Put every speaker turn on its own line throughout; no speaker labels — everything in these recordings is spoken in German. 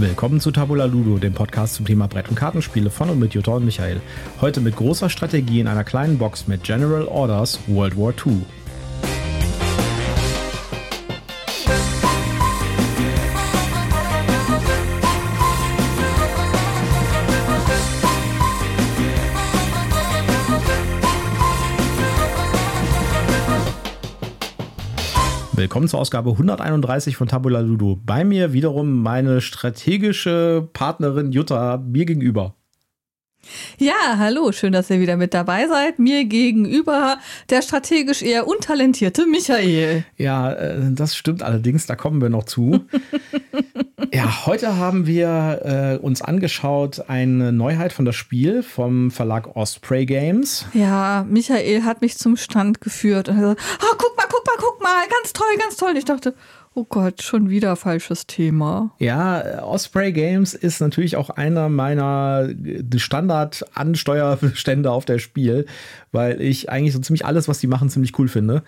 Willkommen zu Tabula Ludo, dem Podcast zum Thema Brett- und Kartenspiele von und mit Jutta und Michael. Heute mit großer Strategie in einer kleinen Box mit General Orders World War II. Willkommen zur Ausgabe 131 von Tabula Ludo. Bei mir wiederum meine strategische Partnerin Jutta mir gegenüber.
Ja, hallo, schön, dass ihr wieder mit dabei seid. Mir gegenüber der strategisch eher untalentierte Michael.
Ja, äh, das stimmt allerdings, da kommen wir noch zu. ja, heute haben wir äh, uns angeschaut eine Neuheit von das Spiel vom Verlag Osprey Games.
Ja, Michael hat mich zum Stand geführt und hat gesagt, oh, guck mal, guck mal, guck mal, ganz toll, ganz toll. Und ich dachte, Oh Gott, schon wieder falsches Thema.
Ja, Osprey Games ist natürlich auch einer meiner Standard-Ansteuerbestände auf der Spiel, weil ich eigentlich so ziemlich alles, was die machen, ziemlich cool finde.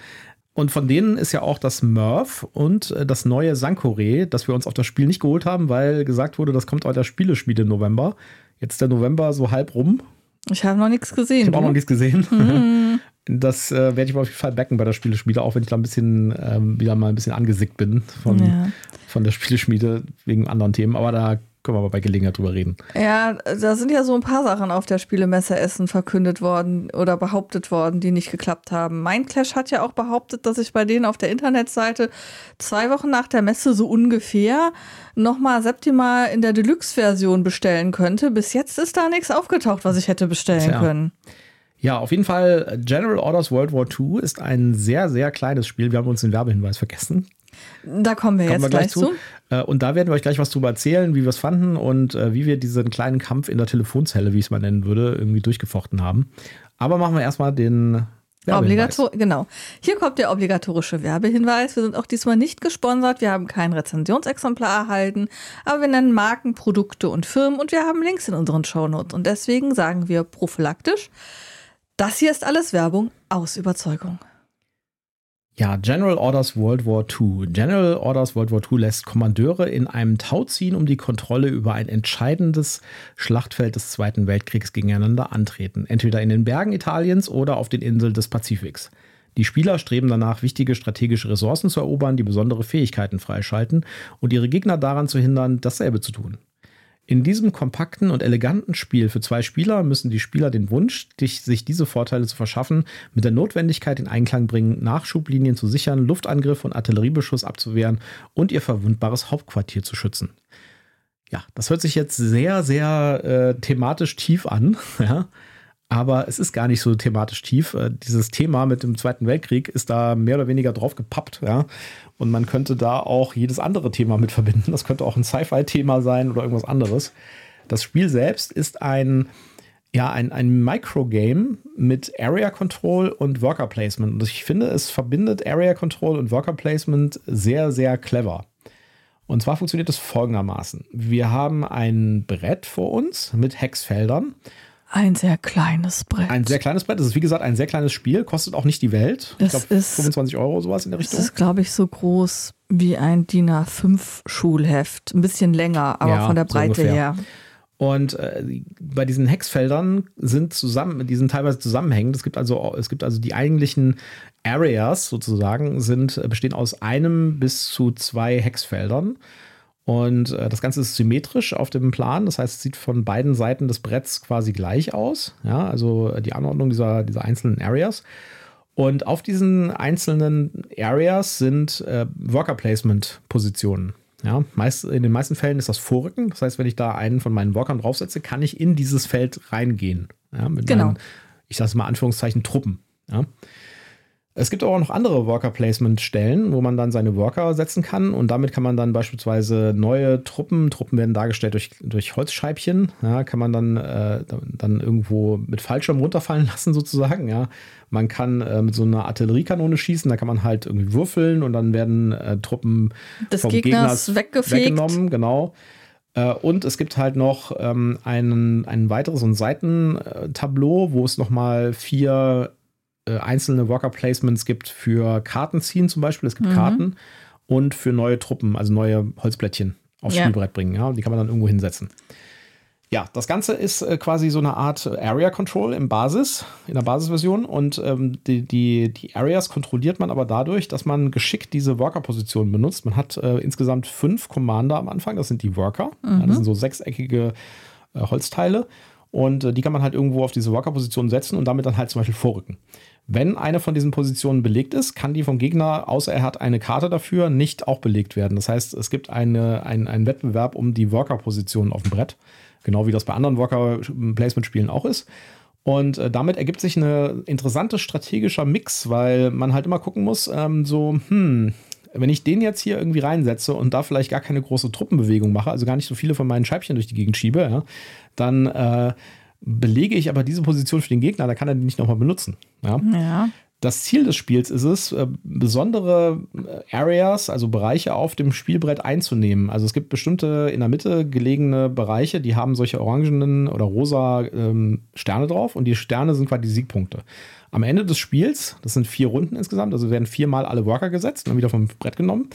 Und von denen ist ja auch das Murph und äh, das neue Sankore, das wir uns auf das Spiel nicht geholt haben, weil gesagt wurde, das kommt aus der Spieleschmiede im November. Jetzt ist der November so halb rum.
Ich habe noch nichts gesehen.
Ich habe auch noch nichts gesehen. Mhm. Das äh, werde ich auf jeden Fall backen bei der Spieleschmiede, auch wenn ich da ein bisschen ähm, wieder mal ein bisschen angesickt bin von, ja. von der Spieleschmiede wegen anderen Themen. Aber da können wir aber bei Gelegenheit drüber reden.
Ja, da sind ja so ein paar Sachen auf der Spielemesse Essen verkündet worden oder behauptet worden, die nicht geklappt haben. Mindclash hat ja auch behauptet, dass ich bei denen auf der Internetseite zwei Wochen nach der Messe so ungefähr nochmal Septima in der Deluxe-Version bestellen könnte. Bis jetzt ist da nichts aufgetaucht, was ich hätte bestellen ja. können.
Ja, auf jeden Fall, General Orders World War II ist ein sehr, sehr kleines Spiel. Wir haben uns den Werbehinweis vergessen.
Da kommen wir kommen jetzt wir gleich, gleich, zu.
Äh, und da werden wir euch gleich was drüber erzählen, wie wir es fanden und äh, wie wir diesen kleinen Kampf in der Telefonzelle, wie ich es mal nennen würde, irgendwie durchgefochten haben. Aber machen wir erstmal den
Obligator genau. Hier kommt der obligatorische Werbehinweis. Wir sind auch diesmal nicht gesponsert. Wir haben kein Rezensionsexemplar erhalten, aber wir nennen Marken, Produkte und Firmen und wir haben Links in unseren Shownotes. Und deswegen sagen wir prophylaktisch, das hier ist alles Werbung aus Überzeugung.
Ja, General Orders World War II. General Orders World War II lässt Kommandeure in einem Tau ziehen, um die Kontrolle über ein entscheidendes Schlachtfeld des Zweiten Weltkriegs gegeneinander antreten. Entweder in den Bergen Italiens oder auf den Inseln des Pazifiks. Die Spieler streben danach, wichtige strategische Ressourcen zu erobern, die besondere Fähigkeiten freischalten und ihre Gegner daran zu hindern, dasselbe zu tun. In diesem kompakten und eleganten Spiel für zwei Spieler müssen die Spieler den Wunsch, sich diese Vorteile zu verschaffen, mit der Notwendigkeit in Einklang bringen, Nachschublinien zu sichern, Luftangriffe und Artilleriebeschuss abzuwehren und ihr verwundbares Hauptquartier zu schützen. Ja, das hört sich jetzt sehr, sehr äh, thematisch tief an. Ja? Aber es ist gar nicht so thematisch tief. Äh, dieses Thema mit dem Zweiten Weltkrieg ist da mehr oder weniger drauf gepappt, ja. Und man könnte da auch jedes andere Thema mit verbinden. Das könnte auch ein Sci-Fi-Thema sein oder irgendwas anderes. Das Spiel selbst ist ein, ja, ein, ein Microgame mit Area Control und Worker Placement. Und ich finde, es verbindet Area Control und Worker Placement sehr, sehr clever. Und zwar funktioniert es folgendermaßen. Wir haben ein Brett vor uns mit Hexfeldern
ein sehr kleines Brett.
Ein sehr kleines Brett. Das ist wie gesagt ein sehr kleines Spiel, kostet auch nicht die Welt.
Das ich
glaube 25 Euro sowas in der Richtung.
Das ist, glaube ich, so groß wie ein DIN A5 Schulheft. Ein bisschen länger, aber ja, von der Breite so her.
Und äh, bei diesen Hexfeldern sind zusammen, die sind teilweise zusammenhängend. Es gibt also, es gibt also die eigentlichen Areas sozusagen, sind, bestehen aus einem bis zu zwei Hexfeldern. Und äh, das Ganze ist symmetrisch auf dem Plan. Das heißt, es sieht von beiden Seiten des Bretts quasi gleich aus. Ja, also äh, die Anordnung dieser, dieser einzelnen Areas. Und auf diesen einzelnen Areas sind äh, Worker Placement Positionen. Ja, meist, in den meisten Fällen ist das Vorrücken. Das heißt, wenn ich da einen von meinen Workern draufsetze, kann ich in dieses Feld reingehen. Ja, mit
genau. Meinen,
ich sage mal Anführungszeichen Truppen. Ja. Es gibt aber auch noch andere Worker-Placement-Stellen, wo man dann seine Worker setzen kann und damit kann man dann beispielsweise neue Truppen, Truppen werden dargestellt durch, durch Holzscheibchen, ja, kann man dann, äh, dann irgendwo mit Fallschirm runterfallen lassen sozusagen, ja. Man kann äh, mit so einer Artilleriekanone schießen, da kann man halt irgendwie würfeln und dann werden äh, Truppen
des vom Gegners, Gegners weggenommen,
genau. Äh, und es gibt halt noch ähm, einen, ein weiteres so ein Seitentableau, wo es nochmal vier äh, einzelne Worker Placements gibt für Karten ziehen zum Beispiel. Es gibt mhm. Karten und für neue Truppen, also neue Holzblättchen aufs
Ja.
Spielbrett bringen. Ja, die kann man dann irgendwo hinsetzen. Ja, das Ganze ist äh, quasi so eine Art Area Control im Basis, in der Basisversion. Und ähm, die, die, die Areas kontrolliert man aber dadurch, dass man geschickt diese Worker-Positionen benutzt. Man hat äh, insgesamt fünf Commander am Anfang, das sind die Worker. Ja, das sind so sechseckige äh, Holzteile. Und äh, die kann man halt irgendwo auf diese Worker-Position setzen und damit dann halt zum Beispiel vorrücken. Wenn eine von diesen Positionen belegt ist, kann die vom Gegner, außer er hat eine Karte dafür, nicht auch belegt werden. Das heißt, es gibt eine, ein, einen Wettbewerb um die Worker-Position auf dem Brett. Genau wie das bei anderen Worker-Placement-Spielen auch ist. Und äh, damit ergibt sich ein interessanter strategischer Mix, weil man halt immer gucken muss, ähm, so, hm, wenn ich den jetzt hier irgendwie reinsetze und da vielleicht gar keine große Truppenbewegung mache, also gar nicht so viele von meinen Scheibchen durch die Gegend schiebe, ja, dann äh, belege ich aber diese Position für den Gegner, da kann er die nicht nochmal benutzen. Ja.
Ja.
Das Ziel des Spiels ist es, äh, besondere äh, Areas, also Bereiche auf dem Spielbrett einzunehmen. Also es gibt bestimmte in der Mitte gelegene Bereiche, die haben solche orangenen oder rosa ähm, Sterne drauf und die Sterne sind quasi die Siegpunkte. Am Ende des Spiels, das sind vier Runden insgesamt, also werden viermal alle Worker gesetzt und dann wieder vom Brett genommen.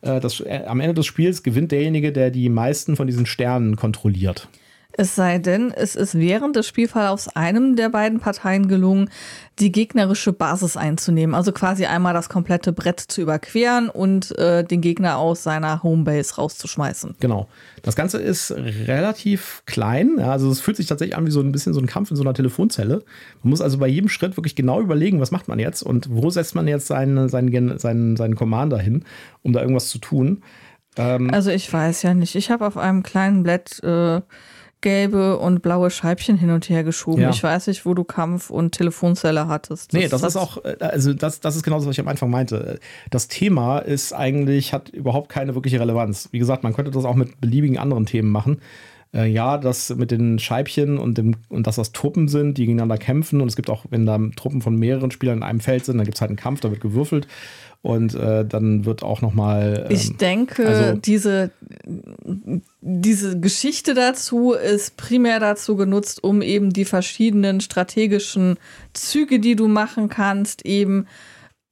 Äh, das, am Ende des Spiels gewinnt derjenige, der die meisten von diesen Sternen kontrolliert.
Es sei denn, es ist während des Spielverlaufs einem der beiden Parteien gelungen, die gegnerische Basis einzunehmen. Also quasi einmal das komplette Brett zu überqueren und äh, den Gegner aus seiner Homebase rauszuschmeißen.
Genau. Das Ganze ist relativ klein. Also es fühlt sich tatsächlich an wie so ein bisschen so ein Kampf in so einer Telefonzelle. Man muss also bei jedem Schritt wirklich genau überlegen, was macht man jetzt und wo setzt man jetzt seinen, seinen, seinen, seinen Commander hin, um da irgendwas zu tun. Ähm,
Also ich weiß ja nicht. Ich habe auf einem kleinen Blatt äh, gelbe und blaue Scheibchen hin und her geschoben.
Ja.
Ich weiß nicht, wo du Kampf und Telefonzelle hattest.
Nee, das ist auch, äh, also das, das ist genau das, was ich am Anfang meinte. Das Thema ist eigentlich, hat überhaupt keine wirkliche Relevanz. Wie gesagt, man könnte das auch mit beliebigen anderen Themen machen. Äh, ja, das mit den Scheibchen und, dem, und dass das Truppen sind, die gegeneinander kämpfen. Und es gibt auch, wenn da Truppen von mehreren Spielern in einem Feld sind, dann gibt es halt einen Kampf, da wird gewürfelt. Und äh, dann wird auch noch mal ähm,
Ich denke,
also-
diese, diese Geschichte dazu ist primär dazu genutzt, um eben die verschiedenen strategischen Züge, die du machen kannst, eben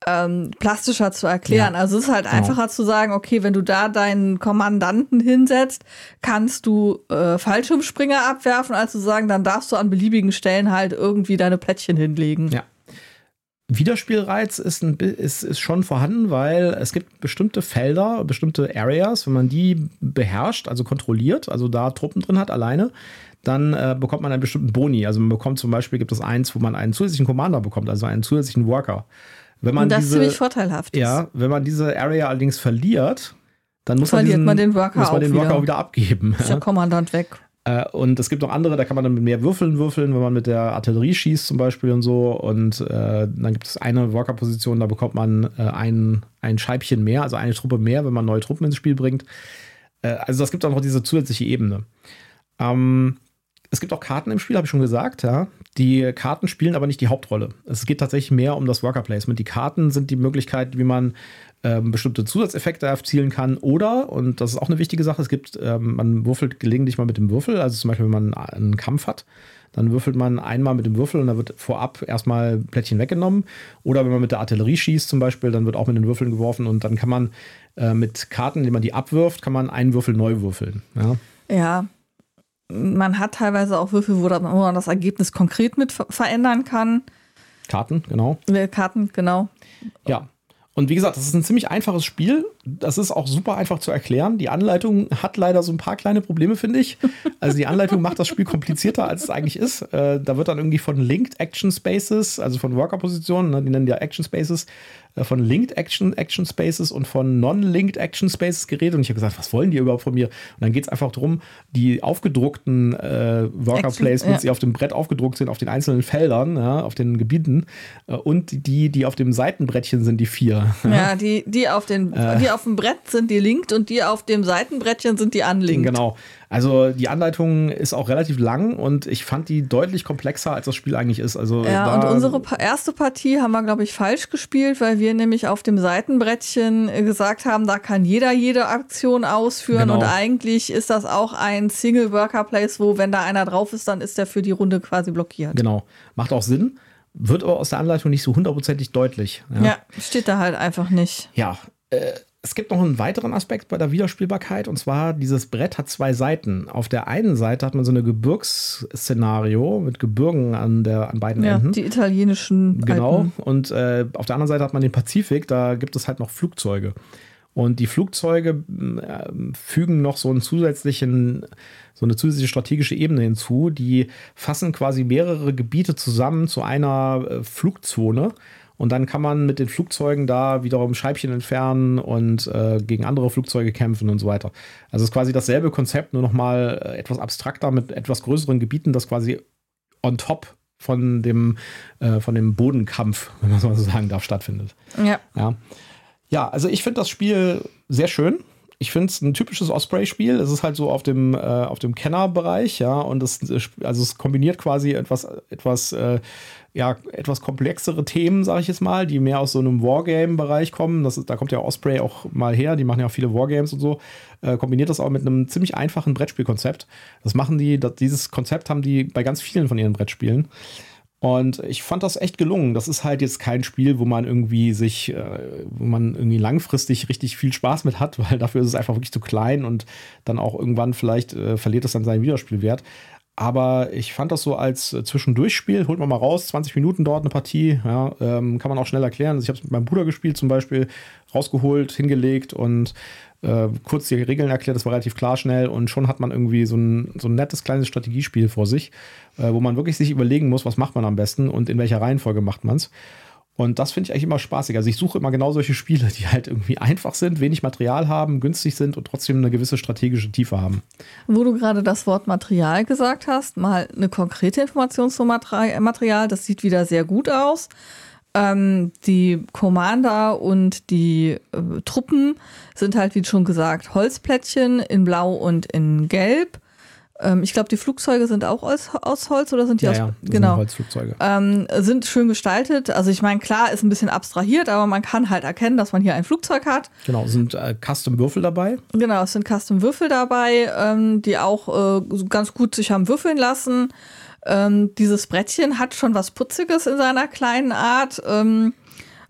ähm, plastischer zu erklären.
Ja,
also es ist halt
genau.
einfacher zu sagen, okay, wenn du da deinen Kommandanten hinsetzt, kannst du äh, Fallschirmspringer abwerfen, als zu sagen, dann darfst du an beliebigen Stellen halt irgendwie deine Plättchen hinlegen.
Ja. Wiederspielreiz ist, ein, ist, ist schon vorhanden, weil es gibt bestimmte Felder, bestimmte Areas, wenn man die beherrscht, also kontrolliert, also da Truppen drin hat alleine, dann äh, bekommt man einen bestimmten Boni. Also man bekommt zum Beispiel, gibt es eins, wo man einen zusätzlichen Commander bekommt, also einen zusätzlichen Worker. Wenn man
Und das
diese,
ziemlich vorteilhaft ist.
ja, wenn man diese Area allerdings verliert, dann muss
Verliert
man, diesen,
man den Worker
muss man
auch
den Worker
wieder.
auch wieder abgeben.
Ist der Kommandant weg.
Äh, und es gibt noch andere, da kann man dann mit mehr Würfeln würfeln, wenn man mit der Artillerie schießt zum Beispiel und so. Und äh, dann gibt es eine Worker-Position, da bekommt man äh, ein, ein Scheibchen mehr, also eine Truppe mehr, wenn man neue Truppen ins Spiel bringt. Äh, also das gibt auch noch diese zusätzliche Ebene. Ähm, es gibt auch Karten im Spiel, habe ich schon gesagt, ja. Die Karten spielen aber nicht die Hauptrolle. Es geht tatsächlich mehr um das Worker Placement. Die Karten sind die Möglichkeit, wie man ähm, bestimmte Zusatzeffekte erzielen kann. Oder, und das ist auch eine wichtige Sache, es gibt, ähm, man würfelt gelegentlich mal mit dem Würfel. Also zum Beispiel, wenn man einen Kampf hat, dann würfelt man einmal mit dem Würfel und da wird vorab erstmal Plättchen weggenommen. Oder wenn man mit der Artillerie schießt zum Beispiel, dann wird auch mit den Würfeln geworfen und dann kann man äh, mit Karten, indem man die abwirft, kann man einen Würfel neu würfeln. Ja.
Ja. Man hat teilweise auch Würfel, wo man das Ergebnis konkret mit ver verändern kann.
Karten, genau.
Äh, Karten, genau.
Ja. Und wie gesagt, das ist ein ziemlich einfaches Spiel. Das ist auch super einfach zu erklären. Die Anleitung hat leider so ein paar kleine Probleme, finde ich. Also die Anleitung macht das Spiel komplizierter, als es eigentlich ist. Äh, da wird dann irgendwie von Linked Action Spaces, also von Worker-Positionen, ne, die nennen ja Action Spaces, äh, von Linked Action, Action Spaces und von Non-Linked Action Spaces geredet. Und ich habe gesagt, was wollen die überhaupt von mir? Und dann geht es einfach darum, die aufgedruckten äh, Worker-Placements,
ja.
die auf dem Brett aufgedruckt sind, auf den einzelnen Feldern, ja, auf den Gebieten äh, und die, die auf dem Seitenbrettchen sind, die vier.
Ja, die, die, auf den, die auf dem Brett sind die linked und die auf dem Seitenbrettchen sind die unlinked.
Genau. Also die Anleitung ist auch relativ lang und ich fand die deutlich komplexer, als das Spiel eigentlich ist. Also
Ja, und unsere erste Partie haben wir, glaube ich, falsch gespielt, weil wir nämlich auf dem Seitenbrettchen äh, gesagt haben, da kann jeder jede Aktion ausführen
Genau.
und eigentlich ist das auch ein Single-Worker-Place, wo, wenn da einer drauf ist, dann ist der für die Runde quasi blockiert.
Genau. Macht auch Sinn. Wird aber aus der Anleitung nicht so hundertprozentig deutlich.
Ja, steht da halt einfach nicht.
Ja, äh, es gibt noch einen weiteren Aspekt bei der Wiederspielbarkeit und zwar dieses Brett hat zwei Seiten. Auf der einen Seite hat man so eine Gebirgsszenario mit Gebirgen an, der, an beiden
ja,
Enden.
Die italienischen.
Genau.
Alpen.
Und äh, auf der anderen Seite hat man den Pazifik, da gibt es halt noch Flugzeuge. Und die Flugzeuge äh, fügen noch so einen zusätzlichen, so eine zusätzliche strategische Ebene hinzu. Die fassen quasi mehrere Gebiete zusammen zu einer äh, Flugzone. Und dann kann man mit den Flugzeugen da wiederum Scheibchen entfernen und äh, gegen andere Flugzeuge kämpfen und so weiter. Also es ist quasi dasselbe Konzept, nur nochmal äh, etwas abstrakter mit etwas größeren Gebieten, das quasi on top von dem, äh, von dem Bodenkampf, wenn man so sagen darf, stattfindet.
Ja.
Ja, ja also ich finde das Spiel sehr schön. Ich finde es ein typisches Osprey-Spiel. Es ist halt so auf dem, äh, auf dem Kenner-Bereich, ja, und es, also es kombiniert quasi etwas, etwas, äh, ja, etwas komplexere Themen, sage ich jetzt mal, die mehr aus so einem Wargame-Bereich kommen. Das ist, da kommt ja Osprey auch mal her, die machen ja auch viele Wargames und so. Äh, kombiniert das auch mit einem ziemlich einfachen Brettspielkonzept. Das machen die, das, dieses Konzept haben die bei ganz vielen von ihren Brettspielen. Und ich fand das echt gelungen. Das ist halt jetzt kein Spiel, wo man irgendwie sich, äh, wo man irgendwie langfristig richtig viel Spaß mit hat, weil dafür ist es einfach wirklich zu klein und dann auch irgendwann vielleicht äh, verliert es dann seinen Wiederspielwert. Aber ich fand das so als äh, Zwischendurchspiel, holt man mal raus, 20 Minuten dort eine Partie, ja, ähm, kann man auch schnell erklären. Also ich habe es mit meinem Bruder gespielt zum Beispiel, rausgeholt, hingelegt und äh, kurz die Regeln erklärt, das war relativ klar schnell und schon hat man irgendwie so ein, so ein nettes kleines Strategiespiel vor sich, äh, wo man wirklich sich überlegen muss, was macht man am besten und in welcher Reihenfolge macht man es. Und das finde ich eigentlich immer spaßig. Also ich suche immer genau solche Spiele, die halt irgendwie einfach sind, wenig Material haben, günstig sind und trotzdem eine gewisse strategische Tiefe haben.
Wo du gerade das Wort Material gesagt hast, mal eine konkrete Information zum Material. Das sieht wieder sehr gut aus. Ähm, die Commander und die äh, Truppen sind halt, wie schon gesagt, Holzplättchen in Blau und in Gelb. Ähm, ich glaube, die Flugzeuge sind auch aus, aus Holz oder sind die
Ja,
aus
ja,
genau.
sind Holzflugzeuge.
Ähm, sind schön gestaltet. Also ich meine, klar, ist ein bisschen abstrahiert, aber man kann halt erkennen, dass man hier ein Flugzeug hat.
Genau, sind äh, Custom-Würfel dabei.
Genau, es sind Custom-Würfel dabei, ähm, die auch äh, ganz gut sich haben würfeln lassen. Ähm, dieses Brettchen hat schon was Putziges in seiner kleinen Art. Ähm,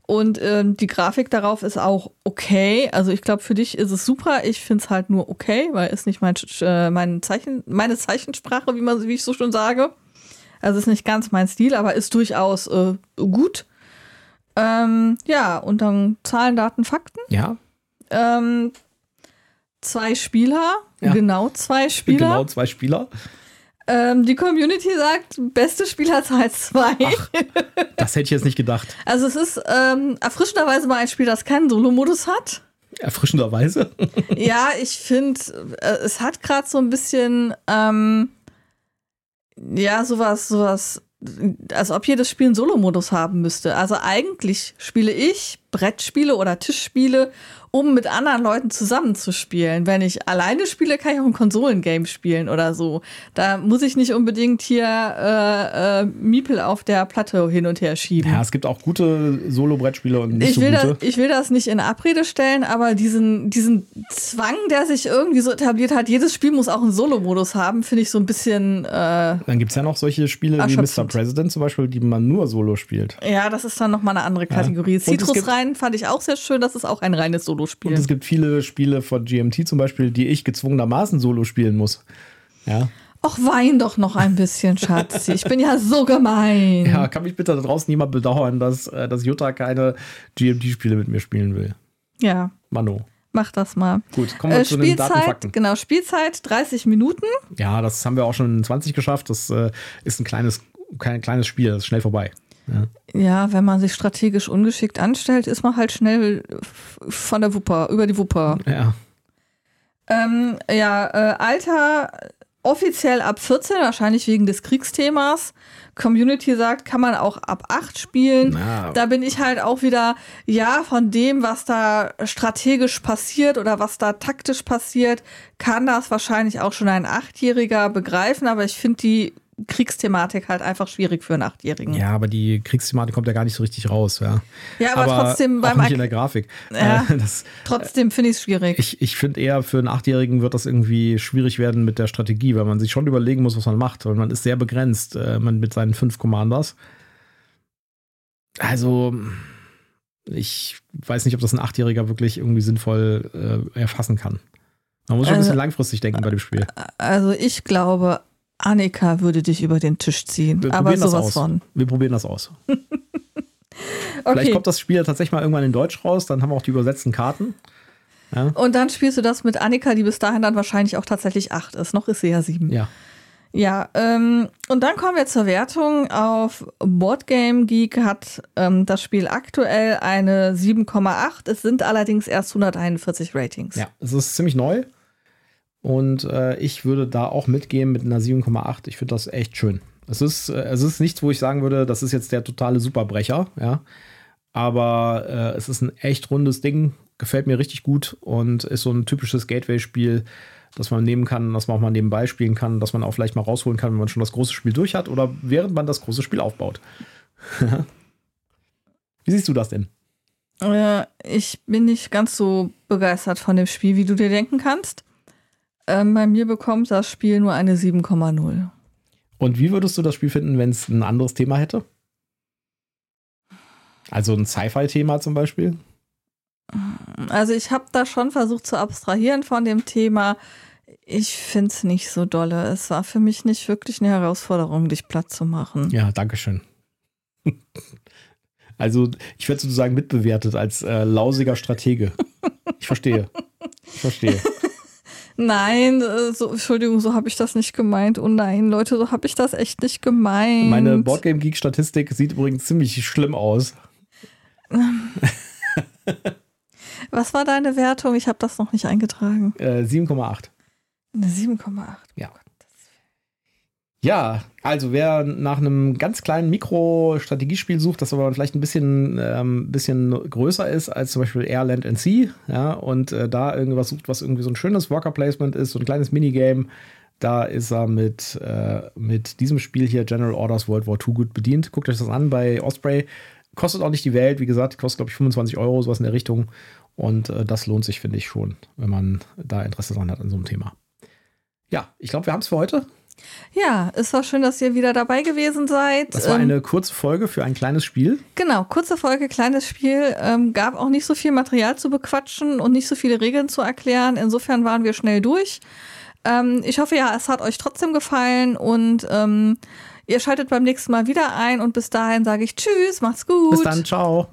und ähm, die Grafik darauf ist auch okay. Also ich glaube, für dich ist es super. Ich finde es halt nur okay, weil ist nicht mein, äh, mein Zeichen, meine Zeichensprache, wie, man, wie ich so schon sage. Also ist nicht ganz mein Stil, aber ist durchaus äh, gut. Ähm, ja, und dann Zahlen, Daten, Fakten.
Ja,
Ähm, zwei Spieler,
Ja.
genau zwei Spieler.
genau, zwei Spieler.
Ähm, die Community sagt, beste Spielerzahl zwei.
Das hätte ich jetzt nicht gedacht.
Also es ist ähm, erfrischenderweise mal ein Spiel, das keinen Solo-Modus hat.
Erfrischenderweise.
ja, ich finde, äh, es hat gerade so ein bisschen, ähm, ja, sowas, sowas, als ob jedes Spiel einen Solo-Modus haben müsste. Also eigentlich spiele ich Brettspiele oder Tischspiele, um mit anderen Leuten zusammenzuspielen. Wenn ich alleine spiele, kann ich auch ein Konsolengame spielen oder so. Da muss ich nicht unbedingt hier äh, äh, Miepel auf der Platte hin und her schieben.
Ja, es gibt auch gute Solo-Brettspiele und nicht
Ich
so
will, das,
gute.
ich will das nicht in Abrede stellen, aber diesen, diesen Zwang, der sich irgendwie so etabliert hat, jedes Spiel muss auch einen Solo-Modus haben, finde ich so ein bisschen, äh,
Dann gibt es ja noch solche Spiele wie Mr. President zum Beispiel, die man nur Solo spielt.
ja, das ist dann nochmal eine andere Kategorie.
Gibt-
Citrus rein fand ich auch sehr schön, das ist auch ein reines Solospiel.
Und es gibt viele Spiele von GMT zum Beispiel, die ich gezwungenermaßen Solo spielen muss. Ja.
Och, wein doch noch ein bisschen, Schatzi. Ich bin ja so gemein.
Ja, kann mich bitte da draußen niemand bedauern, dass, äh, dass Jutta keine GMT-Spiele mit mir spielen will.
Ja,
Mano.
mach das mal.
Gut, kommen wir
Äh,
zu den
Spielzeit,
Datenfakten.
genau, Spielzeit 30 Minuten.
Ja, das haben wir auch schon in 20 geschafft. Das äh, ist ein kleines, kein kleines Spiel, das ist schnell vorbei. Ja.
Ja, wenn man sich strategisch ungeschickt anstellt, ist man halt schnell von der Wupper, über die Wupper.
ja.
Ähm, ja, äh, Alter offiziell ab 14, wahrscheinlich wegen des Kriegsthemas. Community sagt, kann man auch ab 8 spielen.
Na.
Da bin ich halt auch wieder, ja, von dem, was da strategisch passiert oder was da taktisch passiert, kann das wahrscheinlich auch schon ein Achtjähriger begreifen, aber ich finde die Kriegsthematik halt einfach schwierig für einen Achtjährigen.
ja, aber die Kriegsthematik kommt ja gar nicht so richtig raus. Ja,
Ja, aber trotzdem
auch
beim
nicht in der Grafik.
Ja.
Äh, das,
Trotzdem finde ich es schwierig.
ich ich finde eher, für einen Achtjährigen wird das irgendwie schwierig werden mit der Strategie, weil man sich schon überlegen muss, was man macht. Und man ist sehr begrenzt äh, man mit seinen fünf Commanders. Also, ich weiß nicht, ob das ein Achtjähriger wirklich irgendwie sinnvoll äh, erfassen kann. Man muss schon ein bisschen also, langfristig denken bei dem Spiel.
Also ich glaube, Annika würde dich über den Tisch ziehen. Wir aber sowas von.
Wir probieren das aus. okay. Vielleicht kommt das Spiel ja tatsächlich mal irgendwann in Deutsch raus, dann haben wir auch die übersetzten Karten.
Ja. Und dann spielst du das mit Annika, die bis dahin dann wahrscheinlich auch tatsächlich acht ist. Noch ist sie ja sieben.
Ja.
Ja, ähm, und dann kommen wir zur Wertung. Auf Boardgame Geek hat ähm, das Spiel aktuell eine 7,8. Es sind allerdings erst 141 Ratings.
Ja, es ist ziemlich neu. Und äh, ich würde da auch mitgehen mit einer 7,8. Ich finde das echt schön. Es ist, äh, es ist nichts, wo ich sagen würde, das ist jetzt der totale Superbrecher, ja. Aber äh, es ist ein echt rundes Ding, gefällt mir richtig gut und ist so ein typisches Gateway-Spiel, das man nehmen kann, das man auch mal nebenbei spielen kann, das man auch vielleicht mal rausholen kann, wenn man schon das große Spiel durch hat oder während man das große Spiel aufbaut. wie siehst du das denn?
Äh, ich bin nicht ganz so begeistert von dem Spiel, wie du dir denken kannst. Ähm, bei mir bekommt das Spiel nur eine 7,0.
Und wie würdest du das Spiel finden, wenn es ein anderes Thema hätte? Also ein Sci-Fi-Thema zum Beispiel?
Also ich habe da schon versucht zu abstrahieren von dem Thema. Ich finde es nicht so dolle. Es war für mich nicht wirklich eine Herausforderung, dich platt zu machen.
Ja, danke schön. Also ich werde sozusagen mitbewertet als äh, lausiger Stratege. Ich verstehe. Ich verstehe.
Nein, äh, so, Entschuldigung, so habe ich das nicht gemeint. Oh nein, Leute, so habe ich das echt nicht gemeint.
Meine Boardgame Geek Statistik sieht übrigens ziemlich schlimm aus.
Was war deine Wertung? Ich habe das noch nicht eingetragen.
Äh, 7,8.
Eine 7,8.
Ja. Ja, also wer nach einem ganz kleinen Mikro-Strategiespiel sucht, das aber vielleicht ein bisschen, ähm, bisschen größer ist als zum Beispiel Airland and Sea, ja, und äh, da irgendwas sucht, was irgendwie so ein schönes Worker-Placement ist, so ein kleines Minigame, da ist er mit, äh, mit diesem Spiel hier General Orders World War II gut bedient. Guckt euch das an bei Osprey. Kostet auch nicht die Welt, wie gesagt, kostet glaube ich 25 Euro, sowas in der Richtung. Und äh, das lohnt sich, finde ich schon, wenn man da Interesse dran hat an so einem Thema. Ja, ich glaube, wir haben es für heute.
Ja, es war schön, dass ihr wieder dabei gewesen seid.
Das war ähm, eine kurze Folge für ein kleines Spiel.
Genau, kurze Folge, kleines Spiel. Ähm, gab auch nicht so viel Material zu bequatschen und nicht so viele Regeln zu erklären. Insofern waren wir schnell durch. Ähm, ich hoffe ja, es hat euch trotzdem gefallen und ähm, ihr schaltet beim nächsten Mal wieder ein. Und bis dahin sage ich Tschüss, macht's gut.
Bis dann, ciao.